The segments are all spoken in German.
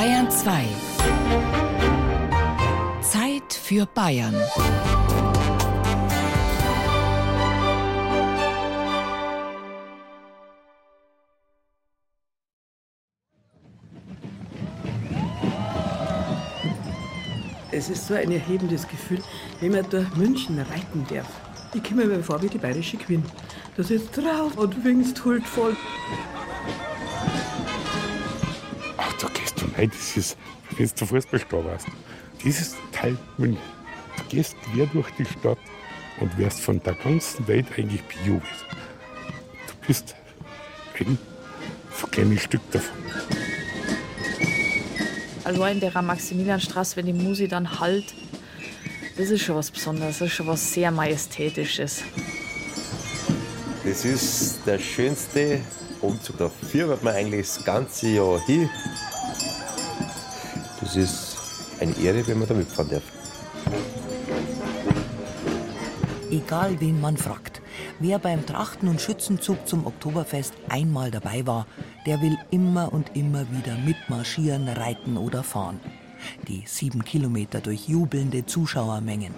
Bayern 2. Zeit für Bayern. Es ist so ein erhebendes Gefühl, wenn man durch München reiten darf. Ich komme mir vor wie die bayerische Queen. Du sitzt drauf und winkst huldvoll. Rein, das ist, wenn du Fußballstar warst. Dieses Teil München. Du gehst quer durch die Stadt und wirst von der ganzen Welt eigentlich bejubelt. Du bist ein so kleines Stück davon. Also in der Maximilianstraße, wenn die Musik dann halt, das ist schon was Besonderes, das ist schon was sehr Majestätisches. Das ist der schönste Umzug. Da fiebert man eigentlich das ganze Jahr hin. Das ist eine Ehre, wenn man da mitfahren darf. Egal wen man fragt, wer beim Trachten- und Schützenzug zum Oktoberfest einmal dabei war, der will immer und immer wieder mitmarschieren, reiten oder fahren. Die sieben Kilometer durch jubelnde Zuschauermengen.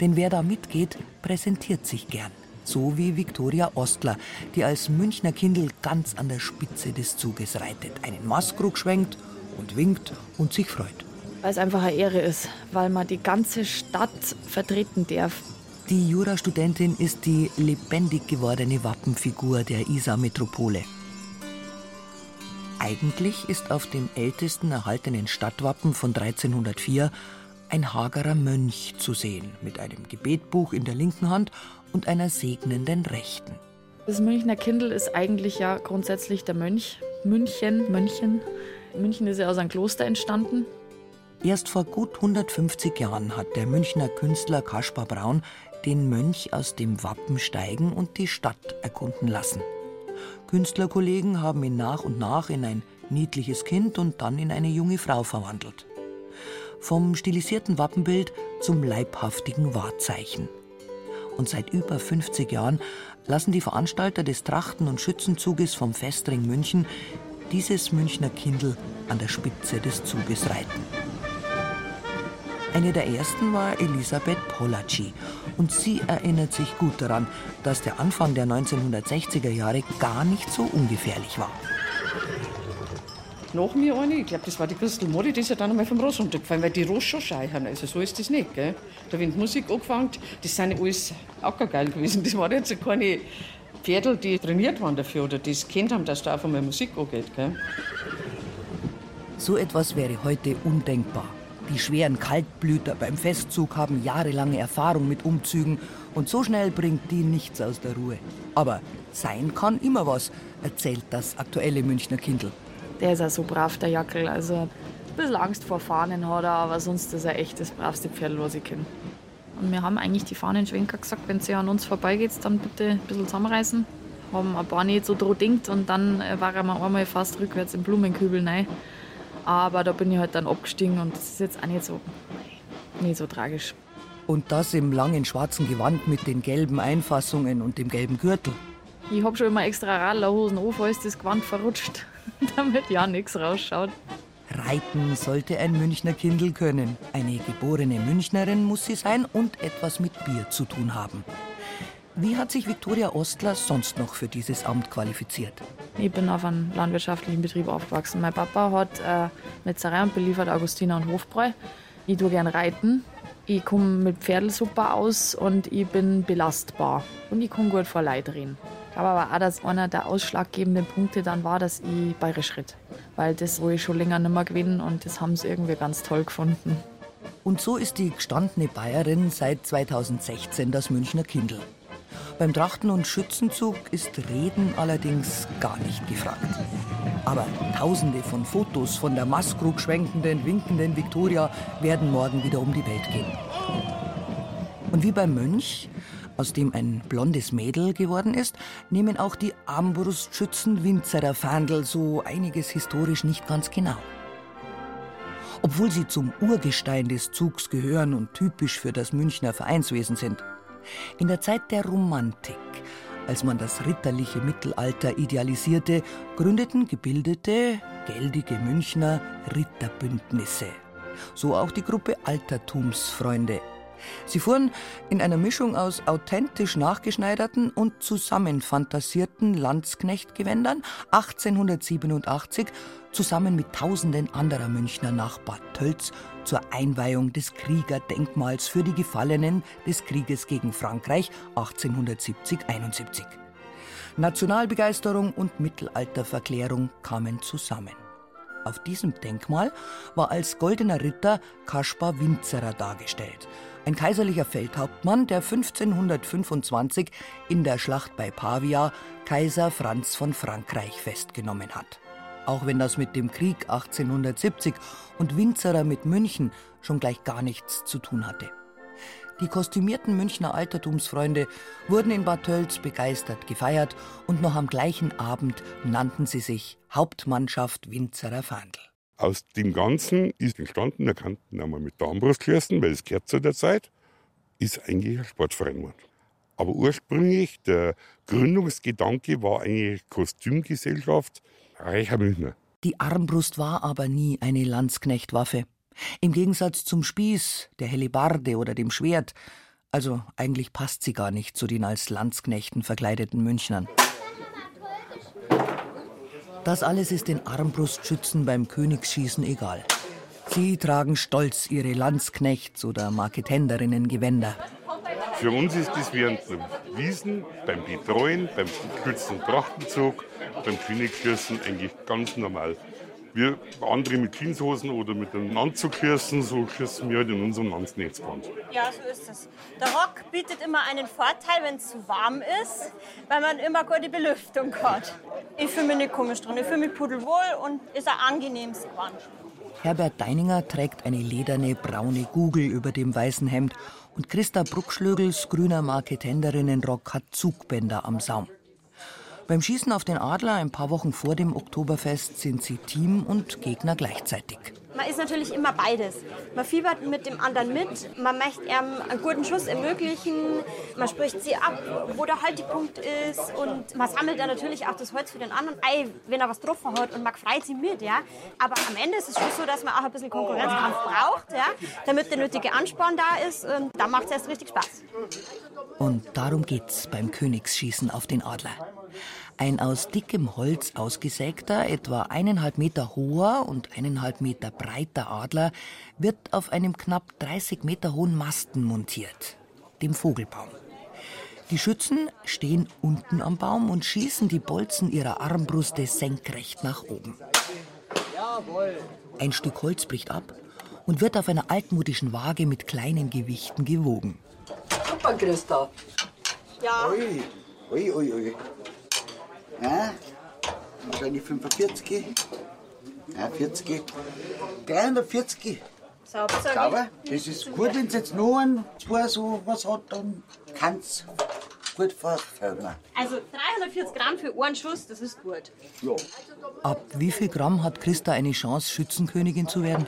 Denn wer da mitgeht, präsentiert sich gern. So wie Viktoria Ostler, die als Münchner Kindl ganz an der Spitze des Zuges reitet, einen Maskrug schwenkt und winkt und sich freut. Weil es einfach eine Ehre ist, weil man die ganze Stadt vertreten darf. Die Jurastudentin ist die lebendig gewordene Wappenfigur der Isar-Metropole. Eigentlich ist auf dem ältesten erhaltenen Stadtwappen von 1304 ein hagerer Mönch zu sehen, mit einem Gebetbuch in der linken Hand und einer segnenden rechten. Das Münchner Kindl ist eigentlich ja grundsätzlich der Mönch. München, Mönchen. München ist ja aus einem Kloster entstanden. Erst vor gut 150 Jahren hat der Münchner Künstler Kaspar Braun den Mönch aus dem Wappen steigen und die Stadt erkunden lassen. Künstlerkollegen haben ihn nach und nach in ein niedliches Kind und dann in eine junge Frau verwandelt. Vom stilisierten Wappenbild zum leibhaftigen Wahrzeichen. Und seit über 50 Jahren lassen die Veranstalter des Trachten- und Schützenzuges vom Festring München dieses Münchner Kindl an der Spitze des Zuges reiten. Eine der ersten war Elisabeth Polacci. Und sie erinnert sich gut daran, dass der Anfang der 1960er Jahre gar nicht so ungefährlich war. Nach mir eine, ich glaube, das war die Christel Mori, die ist ja dann einmal vom Ross runtergefallen, weil die Ross schon scheichern. Also so ist das nicht. Gell? Da wird Musik angefangen, das sind ja alles ackergeil gewesen. Das waren jetzt keine Pferdel, die trainiert waren dafür oder die es kennt haben, dass da auf einmal Musik angeht. Gell? So etwas wäre heute undenkbar. Die schweren Kaltblüter beim Festzug haben jahrelange Erfahrung mit Umzügen und so schnell bringt die nichts aus der Ruhe. Aber sein kann immer was, erzählt das aktuelle Münchner Kindl. Der ist ja so brav, der Jackel. Also ein bisschen Angst vor Fahnen hat er, aber sonst ist er echt das bravste Pferd, was ich kenne. Und wir haben eigentlich die Fahnenschwenker gesagt, wenn sie an uns vorbeigeht, dann bitte ein bisschen zusammenreißen. Haben ein paar nicht so dran denkt und dann äh, waren wir einmal fast rückwärts im Blumenkübel rein. Aber da bin ich halt dann abgestiegen und das ist jetzt auch nicht so, nicht so tragisch. Und das im langen schwarzen Gewand mit den gelben Einfassungen und dem gelben Gürtel. Ich hab schon immer extra Radlerhosen an, falls das Gewand verrutscht, damit ja nichts rausschaut. Reiten sollte ein Münchner Kindl können. Eine geborene Münchnerin muss sie sein und etwas mit Bier zu tun haben. Wie hat sich Viktoria Ostler sonst noch für dieses Amt qualifiziert? Ich bin auf einem landwirtschaftlichen Betrieb aufgewachsen. Mein Papa hat äh, Metzgerei und beliefert Augustiner und Hofbräu. Ich tue gern reiten. Ich komme mit Pferdl super aus und ich bin belastbar. Und ich kann gut vor Leid reden. Ich glaube aber auch, dass einer der ausschlaggebenden Punkte dann war, dass ich bayerisch ritt. Weil das, wo ich schon länger nicht mehr gewesen und das haben sie irgendwie ganz toll gefunden. Und so ist die gestandene Bayerin seit 2016 das Münchner Kindl. Beim Trachten- und Schützenzug ist Reden allerdings gar nicht gefragt. Aber tausende von Fotos von der Maskrug schwenkenden, winkenden Viktoria werden morgen wieder um die Welt gehen. Und wie beim Mönch, aus dem ein blondes Mädel geworden ist, nehmen auch die Armbrustschützen Winzerer Fahndel so einiges historisch nicht ganz genau. Obwohl sie zum Urgestein des Zugs gehören und typisch für das Münchner Vereinswesen sind. In der Zeit der Romantik, als man das ritterliche Mittelalter idealisierte, gründeten gebildete, geldige Münchner Ritterbündnisse. So auch die Gruppe Altertumsfreunde. Sie fuhren in einer Mischung aus authentisch nachgeschneiderten und zusammenfantasierten Landsknechtgewändern 1887 zusammen mit tausenden anderer Münchner nach Bad Tölz zur Einweihung des Kriegerdenkmals für die Gefallenen des Krieges gegen Frankreich 1870-71. Nationalbegeisterung und Mittelalterverklärung kamen zusammen. Auf diesem Denkmal war als goldener Ritter Kaspar Winzerer dargestellt, ein kaiserlicher Feldhauptmann, der 1525 in der Schlacht bei Pavia Kaiser Franz von Frankreich festgenommen hat. Auch wenn das mit dem Krieg 1870 und Winzerer mit München schon gleich gar nichts zu tun hatte. Die kostümierten Münchner Altertumsfreunde wurden in Bad Tölz begeistert gefeiert und noch am gleichen Abend nannten sie sich Hauptmannschaft Winzerer Fahndl. Aus dem Ganzen ist entstanden, der kannten einmal mit der Armbrustklößen, weil es gehört zu der Zeit, ist eigentlich ein Sportverein geworden. Aber ursprünglich, der Gründungsgedanke war eigentlich Kostümgesellschaft reicher Münchner. Die Armbrust war aber nie eine Landsknechtwaffe. Im Gegensatz zum Spieß, der Hellebarde oder dem Schwert. Also eigentlich passt sie gar nicht zu den als Landsknechten verkleideten Münchnern. Das alles ist den Armbrustschützen beim Königsschießen egal. Sie tragen stolz ihre Landsknechts- oder Marketenderinnen-Gewänder. Für uns ist das während der Wiesen, beim Betreuen, beim Schützen Trachtenzug, beim Königsschießen eigentlich ganz normal. Wir andere mit Jeanshosen oder mit einem Anzug schießen, so schießen wir halt in unserem Landsnetzband. Ja, so ist es. Der Rock bietet immer einen Vorteil, wenn es zu warm ist, weil man immer gute Belüftung hat. Ich fühle mich nicht komisch drin, ich fühle mich pudelwohl und ist ein angenehmes Gewand. Herbert Deininger trägt eine lederne braune Gugel über dem weißen Hemd und Christa Bruckschlögels grüner Marketenderinnenrock hat Zugbänder am Saum. Beim Schießen auf den Adler ein paar Wochen vor dem Oktoberfest sind sie Team und Gegner gleichzeitig. Man ist natürlich immer beides. Man fiebert mit dem anderen mit, man möchte ihm einen guten Schuss ermöglichen, man spricht sie ab, wo der Haltepunkt ist und man sammelt dann natürlich auch das Holz für den anderen Ei, wenn er was getroffen hat und man freut sie mit. Ja? Aber am Ende ist es schon so, dass man auch ein bisschen Konkurrenzkampf braucht, ja? damit der nötige Ansporn da ist und dann macht es erst richtig Spaß. Und darum geht's beim Königsschießen auf den Adler. Ein aus dickem Holz ausgesägter, etwa eineinhalb Meter hoher und eineinhalb Meter breiter Adler wird auf einem knapp 30 Meter hohen Masten montiert, dem Vogelbaum. Die Schützen stehen unten am Baum und schießen die Bolzen ihrer Armbruste senkrecht nach oben. Ein Stück Holz bricht ab und wird auf einer altmodischen Waage mit kleinen Gewichten gewogen. Super, Christa. Ja. Ui, ui, ui, ui. Ja, wahrscheinlich 45. Ja, 40. 340. Sauber. Sauber. Das ist gut, wenn es jetzt noch ein, zwei so was hat, dann kann es gut verfällen. Also 340 Gramm für einen Schuss, das ist gut. Ja. Ab wie viel Gramm hat Christa eine Chance, Schützenkönigin zu werden?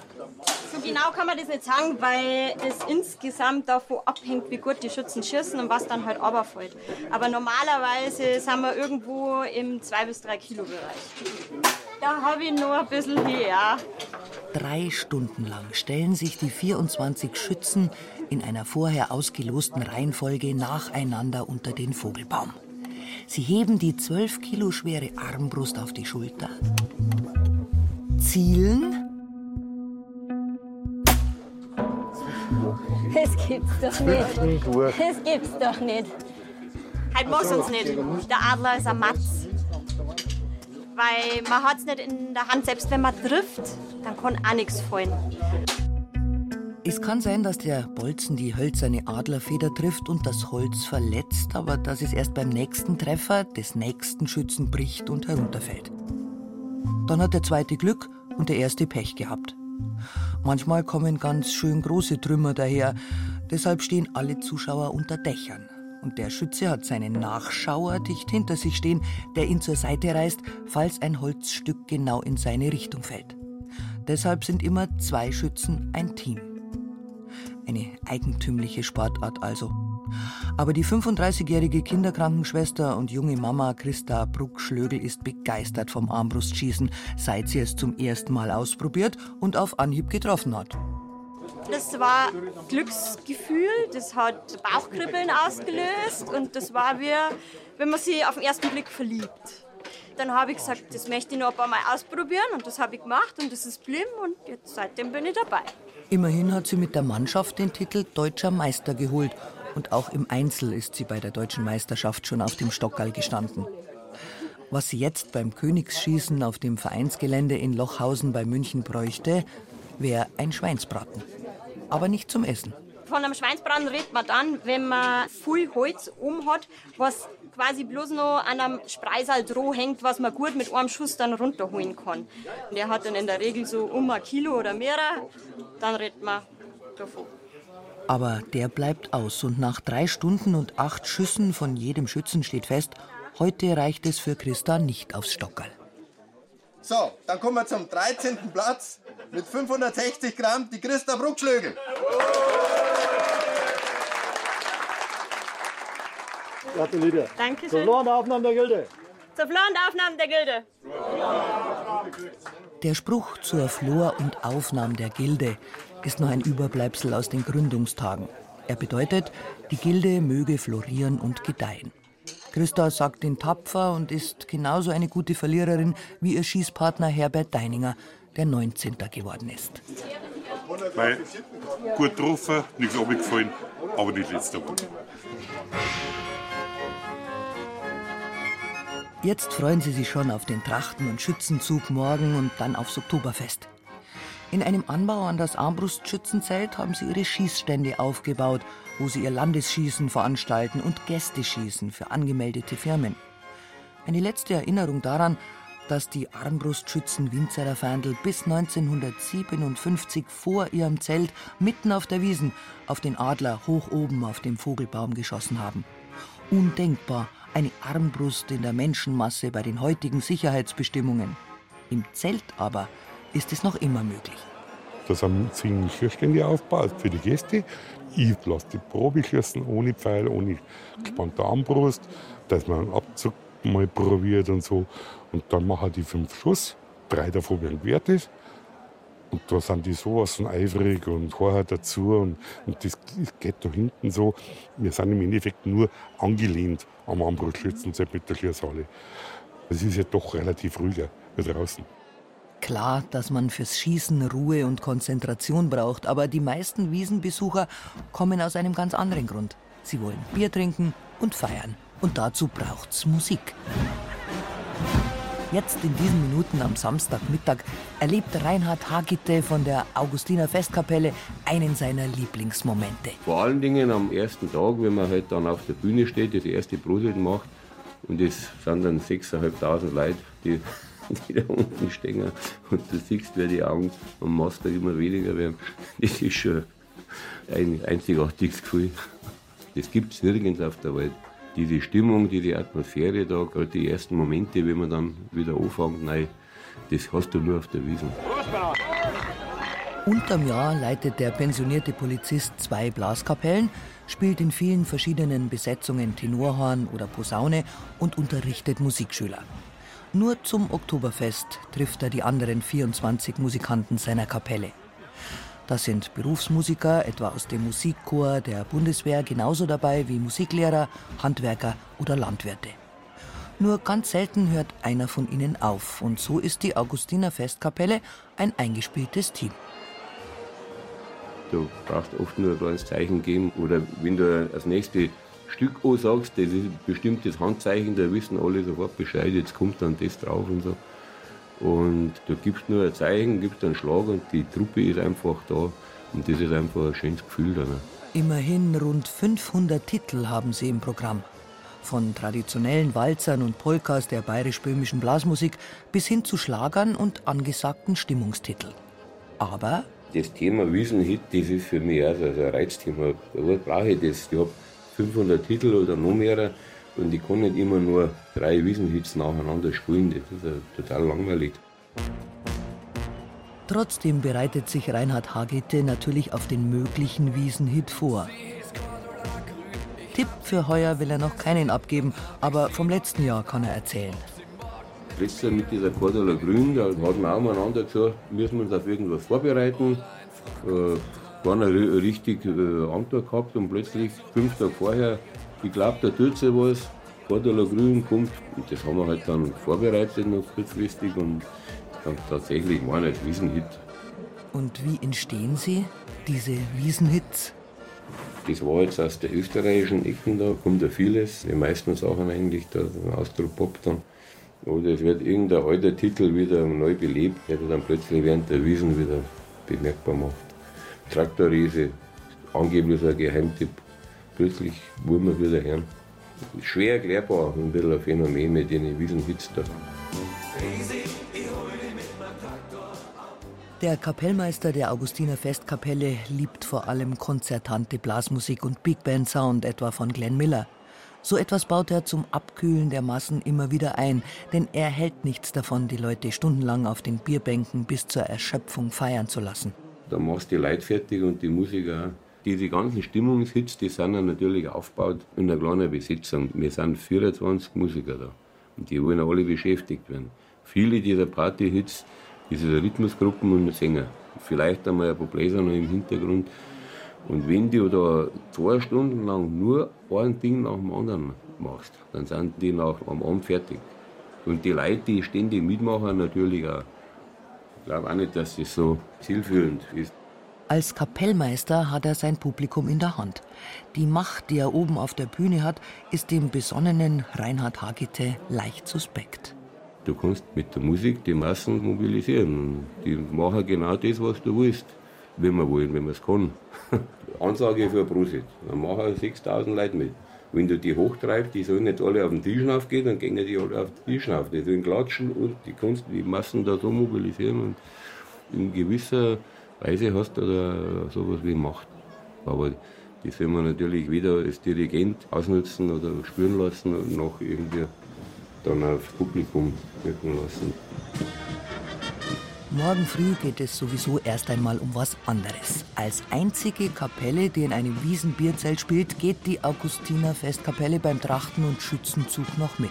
Genau kann man das nicht sagen, weil das insgesamt davon abhängt, wie gut die Schützen schießen und was dann halt runterfällt. Aber normalerweise sind wir irgendwo im 2 bis 3 Kilo Bereich. Da habe ich noch ein bisschen her. Drei Stunden lang stellen sich die 24 Schützen in einer vorher ausgelosten Reihenfolge nacheinander unter den Vogelbaum. Sie heben die 12 Kilo schwere Armbrust auf die Schulter, zielen Das gibt's doch nicht. Das gibt's doch nicht. Halt muss uns nicht. Der Adler ist ein Matz. Weil man hat's nicht in der Hand, selbst wenn man trifft, dann kann auch nichts fallen. Es kann sein, dass der Bolzen die hölzerne Adlerfeder trifft und das Holz verletzt, aber dass es erst beim nächsten Treffer des nächsten Schützen bricht und herunterfällt. Dann hat der zweite Glück und der erste Pech gehabt. Manchmal kommen ganz schön große Trümmer daher, deshalb stehen alle Zuschauer unter Dächern. Und der Schütze hat seinen Nachschauer dicht hinter sich stehen, der ihn zur Seite reißt, falls ein Holzstück genau in seine Richtung fällt. Deshalb sind immer zwei Schützen ein Team. Eine eigentümliche Sportart also. Aber die 35-jährige Kinderkrankenschwester und junge Mama Christa Bruckschlögel ist begeistert vom Armbrustschießen, seit sie es zum ersten Mal ausprobiert und auf Anhieb getroffen hat. Das war Glücksgefühl, das hat Bauchkribbeln ausgelöst und das war wie, wenn man sich auf den ersten Blick verliebt. Dann habe ich gesagt, das möchte ich noch ein paar Mal ausprobieren und das habe ich gemacht und das ist blieben und jetzt seitdem bin ich dabei. Immerhin hat sie mit der Mannschaft den Titel Deutscher Meister geholt und auch im Einzel ist sie bei der deutschen Meisterschaft schon auf dem Stockerl gestanden. Was sie jetzt beim Königsschießen auf dem Vereinsgelände in Lochhausen bei München bräuchte, wäre ein Schweinsbraten. Aber nicht zum Essen. Von einem Schweinsbraten redet man dann, wenn man viel Holz um hat, was quasi bloß noch an einem Spreisal droh hängt, was man gut mit einem Schuss dann runterholen kann. Der hat dann in der Regel so um ein Kilo oder mehr, dann redet man davon. Aber der bleibt aus und nach drei Stunden und acht Schüssen von jedem Schützen steht fest, heute reicht es für Christa nicht aufs Stockerl. So, dann kommen wir zum 13. Platz mit 560 Gramm, die Christa Bruckschlögel. Gratuliere. Dankeschön. Zur Flor Aufnahme der Gilde. Zur Flor und Aufnahme der Gilde. Der Spruch zur Flor und Aufnahme der Gilde ist noch ein Überbleibsel aus den Gründungstagen. Er bedeutet, die Gilde möge florieren und gedeihen. Christa sagt ihn tapfer und ist genauso eine gute Verliererin wie ihr Schießpartner Herbert Deininger, der 19. geworden ist. Weil gut getroffen, nichts abgefallen, aber nicht letzter Runde. Jetzt freuen sie sich schon auf den Trachten- und Schützenzug morgen und dann aufs Oktoberfest. In einem Anbau an das Armbrustschützenzelt haben sie ihre Schießstände aufgebaut, wo sie ihr Landesschießen veranstalten und Gästeschießen für angemeldete Firmen. Eine letzte Erinnerung daran, dass die Armbrustschützen Winzerer Ferndl bis 1957 vor ihrem Zelt mitten auf der Wiesen auf den Adler hoch oben auf dem Vogelbaum geschossen haben. Undenkbar, eine Armbrust in der Menschenmasse bei den heutigen Sicherheitsbestimmungen. Im Zelt aber ist es noch immer möglich. Da sind zehn Schierstände aufgebaut für die Gäste. Ich lasse die Probe schießen, ohne Pfeil, ohne gespannte Armbrust, dass man einen Abzug mal probiert und so. Und dann machen die fünf Schuss, drei davon werden gewertet. Und da sind die sowas von eifrig und horchen dazu. Und, und das geht da hinten so. Wir sind im Endeffekt nur angelehnt am Armbrustschützenzelt mit der Schießhalle. Es ist ja doch relativ ruhiger wie draußen. Klar, dass man fürs Schießen Ruhe und Konzentration braucht, aber die meisten Wiesenbesucher kommen aus einem ganz anderen Grund. Sie wollen Bier trinken und feiern. Und dazu braucht's Musik. Jetzt in diesen Minuten am Samstagmittag erlebt Reinhard Hagitte von der Augustiner Festkapelle einen seiner Lieblingsmomente. Vor allen Dingen am ersten Tag, wenn man halt dann auf der Bühne steht, das erste Brudelt macht und es sind dann 6.500 Leute, die, die da unten stehen und du siehst, wer die Augen am Master immer weniger werden. Das ist schon ein einzigartiges Gefühl. Das gibt es nirgends auf der Welt diese Stimmung, diese Atmosphäre da, gerade die ersten Momente, wenn man dann wieder anfängt, nein, das hast du nur auf der Wiesn. Unterm Jahr leitet der pensionierte Polizist zwei Blaskapellen, spielt in vielen verschiedenen Besetzungen Tenorhorn oder Posaune und unterrichtet Musikschüler. Nur zum Oktoberfest trifft er die anderen 24 Musikanten seiner Kapelle. Das sind Berufsmusiker, etwa aus dem Musikchor der Bundeswehr, genauso dabei wie Musiklehrer, Handwerker oder Landwirte. Nur ganz selten hört einer von ihnen auf und so ist die Augustiner Festkapelle ein eingespieltes Team. Du brauchst oft nur ein kleines Zeichen geben oder wenn du das nächste Stück sagst, das ist ein bestimmtes Handzeichen, da wissen alle sofort Bescheid, jetzt kommt dann das drauf und so. Und du gibst nur ein Zeichen, gibst einen Schlag und die Truppe ist einfach da. Und das ist einfach ein schönes Gefühl dann. Immerhin rund 500 Titel haben sie im Programm. Von traditionellen Walzern und Polkas der bayerisch-böhmischen Blasmusik bis hin zu Schlagern und angesagten Stimmungstiteln. Aber das Thema Wiesenhit, das ist für mich auch so ein Reizthema. Da brauche ich das. Ich habe 500 Titel oder noch mehr und ich kann nicht immer nur drei Wiesenhits nacheinander spielen. Das ist ja total langweilig. Trotzdem bereitet sich Reinhard Hagete natürlich auf den möglichen Wiesenhit vor. Tipp für heuer will er noch keinen abgeben, aber vom letzten Jahr kann er erzählen. Letztes Jahr mit dieser Cordula Grün, da hatten wir auch miteinander gesagt, müssen wir uns auf irgendwas vorbereiten. Äh, waren eine richtig äh, Antwort gehabt und plötzlich, fünf Tage vorher, ich glaube, da tut sich was. Cordula Grün kommt. Und das haben wir halt dann vorbereitet noch kurzfristig und dann tatsächlich war ein Riesenhit. Und wie entstehen sie, diese Wiesenhits? Das war jetzt aus der österreichischen Ecken, da kommt ja vieles. Die meisten Sachen eigentlich, da Ausdruck Pop dann. Oder es wird irgendein alter Titel wieder neu belebt, der dann plötzlich während der Wiesen wieder bemerkbar macht. Traktorriese, angeblich so ein Geheimtipp. Plötzlich wollen wir wieder hören. Schwer erklärbar, ein bisschen ein Phänomen mit den Wiesenhits da. Der Kapellmeister der Augustiner Festkapelle liebt vor allem konzertante Blasmusik und Big Band Sound, etwa von Glenn Miller. So etwas baut er zum Abkühlen der Massen immer wieder ein, denn er hält nichts davon, die Leute stundenlang auf den Bierbänken bis zur Erschöpfung feiern zu lassen. Da machst du die Leute fertig und die Musiker. Diese ganzen Stimmungshits, die sind dann natürlich aufgebaut in einer kleinen Besetzung. Wir sind 24 Musiker da und die wollen alle beschäftigt werden. Viele dieser Partyhits diese Rhythmusgruppen und Sänger. Vielleicht einmal ein paar Bläser noch im Hintergrund. Und wenn du da zwei Stunden lang nur ein Ding nach dem anderen machst, dann sind die nach am Abend fertig. Und die Leute, die ständig mitmachen, natürlich auch. Ich glaube auch nicht, dass das so zielführend ist. Als Kapellmeister hat er sein Publikum in der Hand. Die Macht, die er oben auf der Bühne hat, ist dem besonnenen Reinhard Hagite leicht suspekt. Du kannst mit der Musik die Massen mobilisieren. Die machen genau das, was du willst, wenn wir wollen, wenn wir es kann. Ansage für Prosit. Dann machen 6000 Leute mit. Wenn du die hochtreibst, die sollen nicht alle auf den Tisch aufgehen, dann gehen die alle auf den Tisch auf. Die sollen klatschen und die kannst die Massen da so mobilisieren. Und in gewisser Weise hast du da sowas wie Macht. Aber die soll man natürlich weder als Dirigent ausnutzen oder spüren lassen noch irgendwie dann aufs Publikum wirken lassen. Morgen früh geht es sowieso erst einmal um was anderes. Als einzige Kapelle, die in einem Wiesenbierzelt spielt, geht die Augustiner Festkapelle beim Trachten- und Schützenzug noch mit.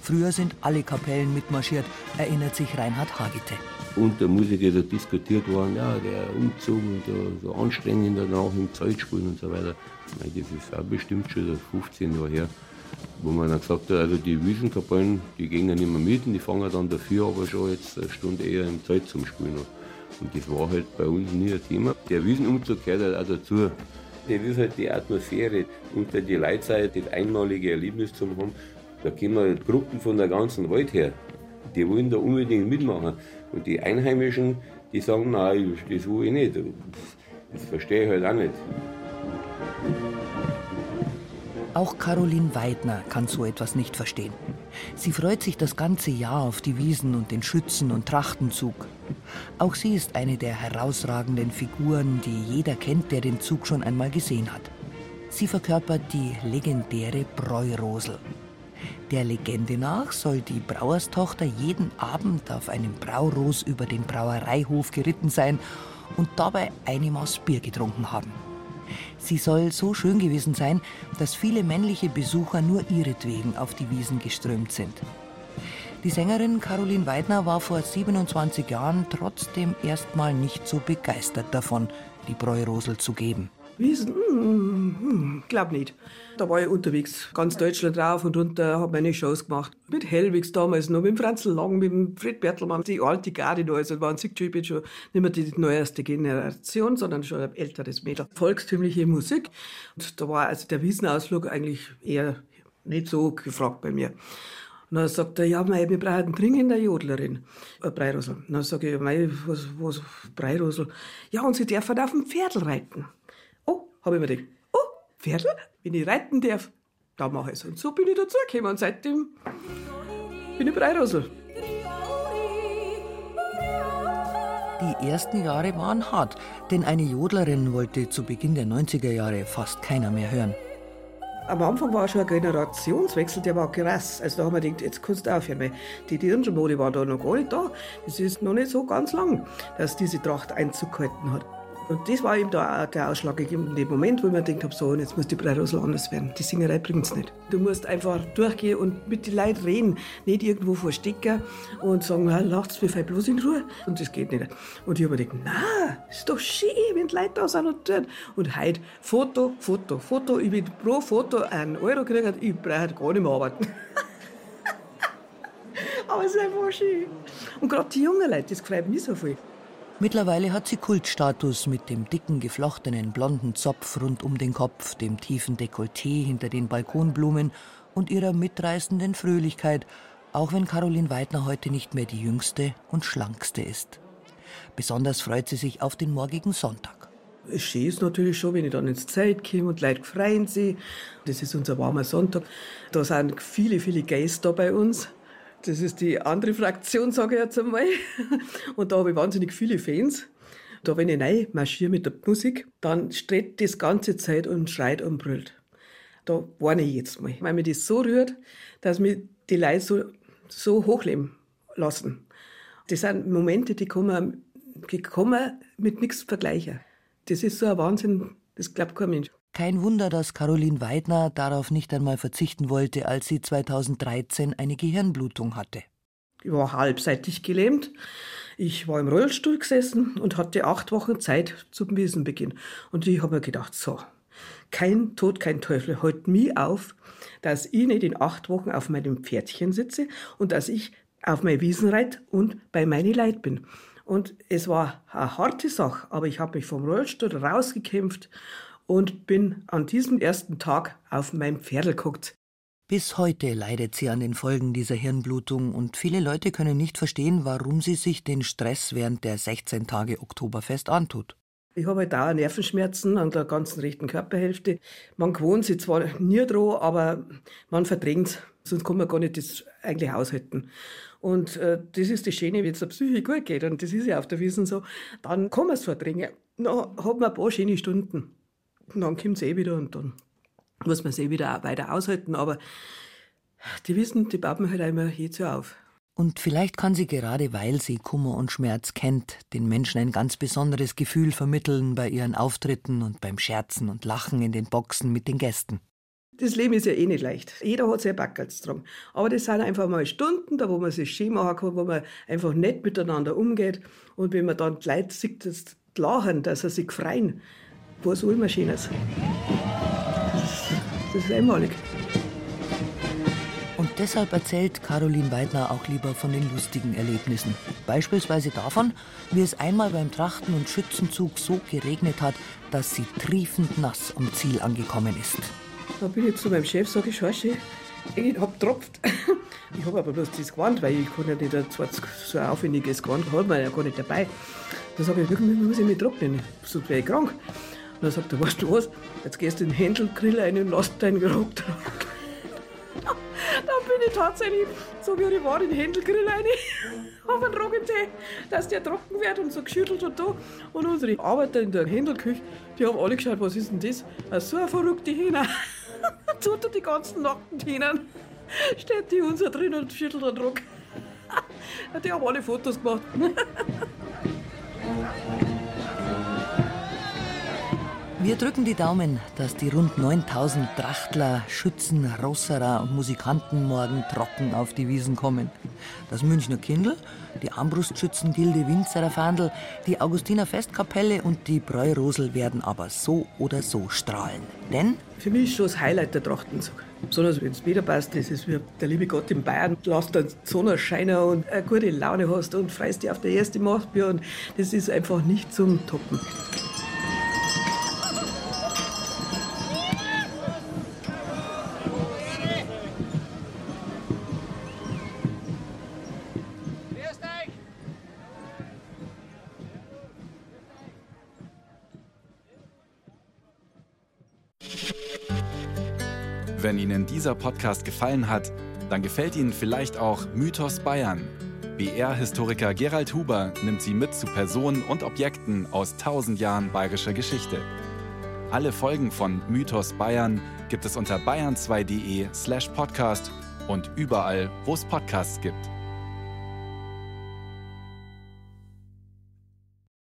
Früher sind alle Kapellen mitmarschiert, erinnert sich Reinhard Hagite. Unter Musiker da diskutiert worden, ja, der Umzug und so anstrengend danach im Zeitspielen und so weiter. Das ist auch bestimmt schon 15 Jahre her wo man dann gesagt hat, also die Wiesenkapellen, die gehen ja nicht mehr mit und die fangen dann dafür aber schon jetzt eine Stunde eher im Zeit zum Spielen an. Und das war halt bei uns nie ein Thema. Der Wiesenumzug gehört halt auch dazu. Das ist halt die Atmosphäre unter die Leitzeit, das einmalige Erlebnis zu haben. Da kommen Gruppen von der ganzen Welt her. Die wollen da unbedingt mitmachen. Und die Einheimischen, die sagen, nein, das will ich nicht. Das verstehe ich halt auch nicht. Auch Caroline Weidner kann so etwas nicht verstehen. Sie freut sich das ganze Jahr auf die Wiesen und den Schützen- und Trachtenzug. Auch sie ist eine der herausragenden Figuren, die jeder kennt, der den Zug schon einmal gesehen hat. Sie verkörpert die legendäre Bräurosel. Der Legende nach soll die Brauerstochter jeden Abend auf einem Brauros über den Brauereihof geritten sein und dabei eine Maß Bier getrunken haben. Sie soll so schön gewesen sein, dass viele männliche Besucher nur ihretwegen auf die Wiesen geströmt sind. Die Sängerin Caroline Weidner war vor 27 Jahren trotzdem erstmal nicht so begeistert davon, die Bräurosel zu geben. Wiesen? Hm, hm, glaub nicht. Da war ich unterwegs, ganz Deutschland rauf und runter, habe meine Shows gemacht. Mit Hellwigs damals noch, mit dem Franzl Lang, mit dem Fred Bertelmann, die alte Garde noch. Also waren sie schon nicht mehr die neueste Generation, sondern schon ein älteres Mädel. Volkstümliche Musik. Und da war also der Wiesenausflug eigentlich eher nicht so gefragt bei mir. Und dann sagt er, ja, mei, wir brauchen dringend eine Jodlerin, eine Breirosel. Und dann sage ich, mei, was, was, Breirosel? Ja, und sie dürfen auf dem Pferdl reiten habe ich mir gedacht, oh, Pferdl, wenn ich reiten darf, da mache ich es. Und so bin ich dazugekommen und seitdem bin ich Breirosel. Die ersten Jahre waren hart, denn eine Jodlerin wollte zu Beginn der 90er Jahre fast keiner mehr hören. Am Anfang war schon ein Generationswechsel, der war krass. Also da haben wir gedacht, jetzt kannst du aufhören, weil die Dirndlmode war da noch gar nicht da. Das ist noch nicht so ganz lang, dass diese Tracht Einzug gehalten hat. Und das war eben da auch der ausschlaggebende Moment, wo ich mir gedacht habe, so, und jetzt muss die Breirosel anders werden. Die Singerei bringt es nicht. Du musst einfach durchgehen und mit den Leuten reden, nicht irgendwo verstecken und sagen, lasst mich bloß in Ruhe. Und das geht nicht. Und ich habe mir gedacht, nein, ist doch schön, wenn die Leute da sind und tun. Und heute Foto, Foto, Foto. Ich bin pro Foto einen Euro gekriegt, ich brauche gar nicht mehr arbeiten. Aber es ist einfach schön. Und gerade die jungen Leute, das freut mich so viel. Mittlerweile hat sie Kultstatus mit dem dicken, geflochtenen blonden Zopf rund um den Kopf, dem tiefen Dekolleté hinter den Balkonblumen und ihrer mitreißenden Fröhlichkeit, auch wenn Caroline Weidner heute nicht mehr die jüngste und schlankste ist. Besonders freut sie sich auf den morgigen Sonntag. Es ist natürlich schon, wenn ich dann ins Zelt komme und Leute freuen sich. Das ist unser warmer Sonntag. Da sind viele, viele da bei uns. Das ist die andere Fraktion, sage ich jetzt einmal. Und da habe ich wahnsinnig viele Fans. Da, wenn ich rein marschiere mit der Musik, dann steht das ganze Zeit und schreit und brüllt. Da warne ich jetzt mal. Weil mich das so rührt, dass mich die Leute so, so hochleben lassen. Das sind Momente, die kann man, die kann man mit nichts vergleichen. Das ist so ein Wahnsinn, das glaubt kein Mensch. Kein Wunder, dass Caroline Weidner darauf nicht einmal verzichten wollte, als sie 2013 eine Gehirnblutung hatte. Ich war halbseitig gelähmt. Ich war im Rollstuhl gesessen und hatte acht Wochen Zeit zum Wiesenbeginn. Und ich habe mir gedacht, so, kein Tod, kein Teufel, hält mich auf, dass ich nicht in acht Wochen auf meinem Pferdchen sitze und dass ich auf mein Wiesen reite und bei meine Leid bin. Und es war eine harte Sache, aber ich habe mich vom Rollstuhl rausgekämpft und bin an diesem ersten Tag auf mein Pferdl geguckt. Bis heute leidet sie an den Folgen dieser Hirnblutung und viele Leute können nicht verstehen, warum sie sich den Stress während der 16 Tage Oktoberfest antut. Ich habe halt dauernd Nervenschmerzen an der ganzen rechten Körperhälfte. Man gewohnt sich zwar nie dran, aber man verdrängt es. Sonst kann man gar nicht das eigentlich aushalten. Und äh, das ist das Schöne, wenn es der Psyche gut geht, und das ist ja auf der Wiesen so, dann kann man es verdrängen. Dann hat man ein paar schöne Stunden. Und dann kommt es eh wieder und dann muss man es eh wieder weiter aushalten. Aber die wissen, die bauen halt immer hier zu auf. Und vielleicht kann sie gerade, weil sie Kummer und Schmerz kennt, den Menschen ein ganz besonderes Gefühl vermitteln bei ihren Auftritten und beim Scherzen und Lachen in den Boxen mit den Gästen. Das Leben ist ja eh nicht leicht. Jeder hat sein Backerls dran. Aber das sind einfach mal Stunden, da wo man sich schön machen kann, wo man einfach nett miteinander umgeht. Und wenn man dann die Leute sieht, das lachen, dass sie sich freuen, man Schönes? Das ist einmalig. Und deshalb erzählt Caroline Weidner auch lieber von den lustigen Erlebnissen. Beispielsweise davon, wie es einmal beim Trachten- und Schützenzug so geregnet hat, dass sie triefend nass am Ziel angekommen ist. Da bin ich zu meinem Chef, sage ich, Schorche, ich hab tropft. Ich habe aber bloß das Gewand, weil ich kann ja nicht so ein aufwendiges Gewand, hat man ja gar nicht dabei. Da sage ich, irgendwie muss ich mich trocknen, sonst wäre ich krank. Und dann sagt er, weißt du was, jetzt gehst du in den Händelgrill rein und lass deinen Geruch trocknen. Dann bin ich tatsächlich, so wie ich war, in den Händelgrill rein, auf einen Trockentee, dass der trocken wird und so geschüttelt und da. Und unsere Arbeiter in der Händelküche, die haben alle geschaut, was ist denn das? So eine verrückte Hähne. Tut er die ganzen nackten Hähnen. Steht die unser drin und schüttelt den Druck. Die haben alle Fotos gemacht. Wir drücken die Daumen, dass die rund 9000 Trachtler, Schützen, Rosserer und Musikanten morgen trocken auf die Wiesen kommen. Das Münchner Kindl, die Armbrustschützengilde Winzerer Fandel, die Augustiner Festkapelle und die Bräurosel werden aber so oder so strahlen. Denn für mich ist schon das Highlight der Trachtenzug. Besonders wenn es wieder passt, das ist wie der liebe Gott in Bayern. Lässt dann Sonnenscheiner und eine gute Laune hast und freust dich auf der erste Machtbier und das ist einfach nicht zum Toppen. Dieser Podcast gefallen hat, dann gefällt Ihnen vielleicht auch Mythos Bayern. BR-Historiker Gerald Huber nimmt Sie mit zu Personen und Objekten aus tausend Jahren bayerischer Geschichte. Alle Folgen von Mythos Bayern gibt es unter bayern2.de slash podcast und überall, wo es Podcasts gibt.